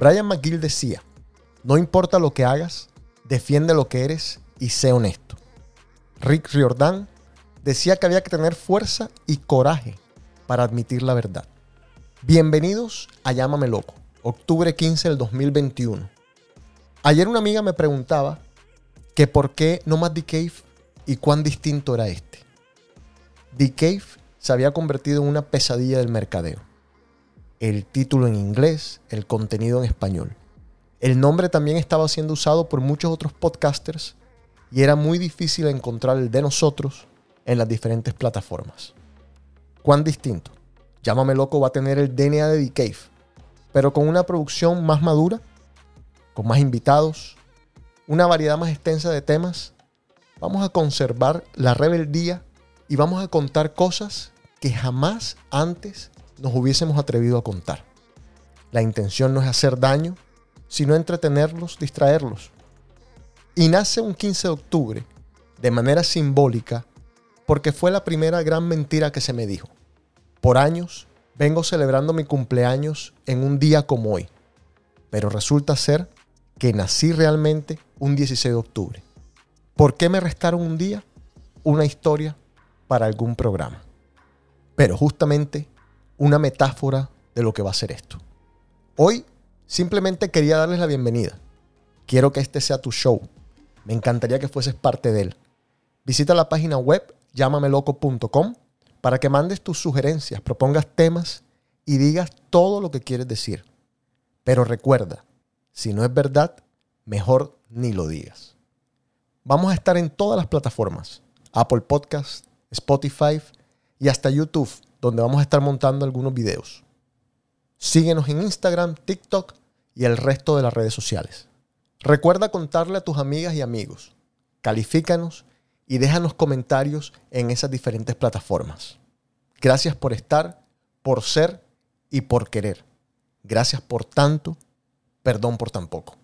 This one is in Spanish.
Brian McGill decía, no importa lo que hagas, defiende lo que eres y sé honesto. Rick Riordan decía que había que tener fuerza y coraje para admitir la verdad. Bienvenidos a Llámame Loco, octubre 15 del 2021. Ayer una amiga me preguntaba que por qué no más The Cave y cuán distinto era este. The Cave se había convertido en una pesadilla del mercadeo el título en inglés, el contenido en español. El nombre también estaba siendo usado por muchos otros podcasters y era muy difícil encontrar el de nosotros en las diferentes plataformas. ¿Cuán distinto? Llámame loco va a tener el DNA de The pero con una producción más madura, con más invitados, una variedad más extensa de temas. Vamos a conservar la rebeldía y vamos a contar cosas que jamás antes nos hubiésemos atrevido a contar. La intención no es hacer daño, sino entretenerlos, distraerlos. Y nace un 15 de octubre, de manera simbólica, porque fue la primera gran mentira que se me dijo. Por años vengo celebrando mi cumpleaños en un día como hoy, pero resulta ser que nací realmente un 16 de octubre. ¿Por qué me restaron un día? Una historia para algún programa. Pero justamente una metáfora de lo que va a ser esto. Hoy simplemente quería darles la bienvenida. Quiero que este sea tu show. Me encantaría que fueses parte de él. Visita la página web llámameloco.com para que mandes tus sugerencias, propongas temas y digas todo lo que quieres decir. Pero recuerda, si no es verdad, mejor ni lo digas. Vamos a estar en todas las plataformas, Apple Podcast, Spotify y hasta YouTube donde vamos a estar montando algunos videos. Síguenos en Instagram, TikTok y el resto de las redes sociales. Recuerda contarle a tus amigas y amigos. Califícanos y déjanos comentarios en esas diferentes plataformas. Gracias por estar, por ser y por querer. Gracias por tanto, perdón por tan poco.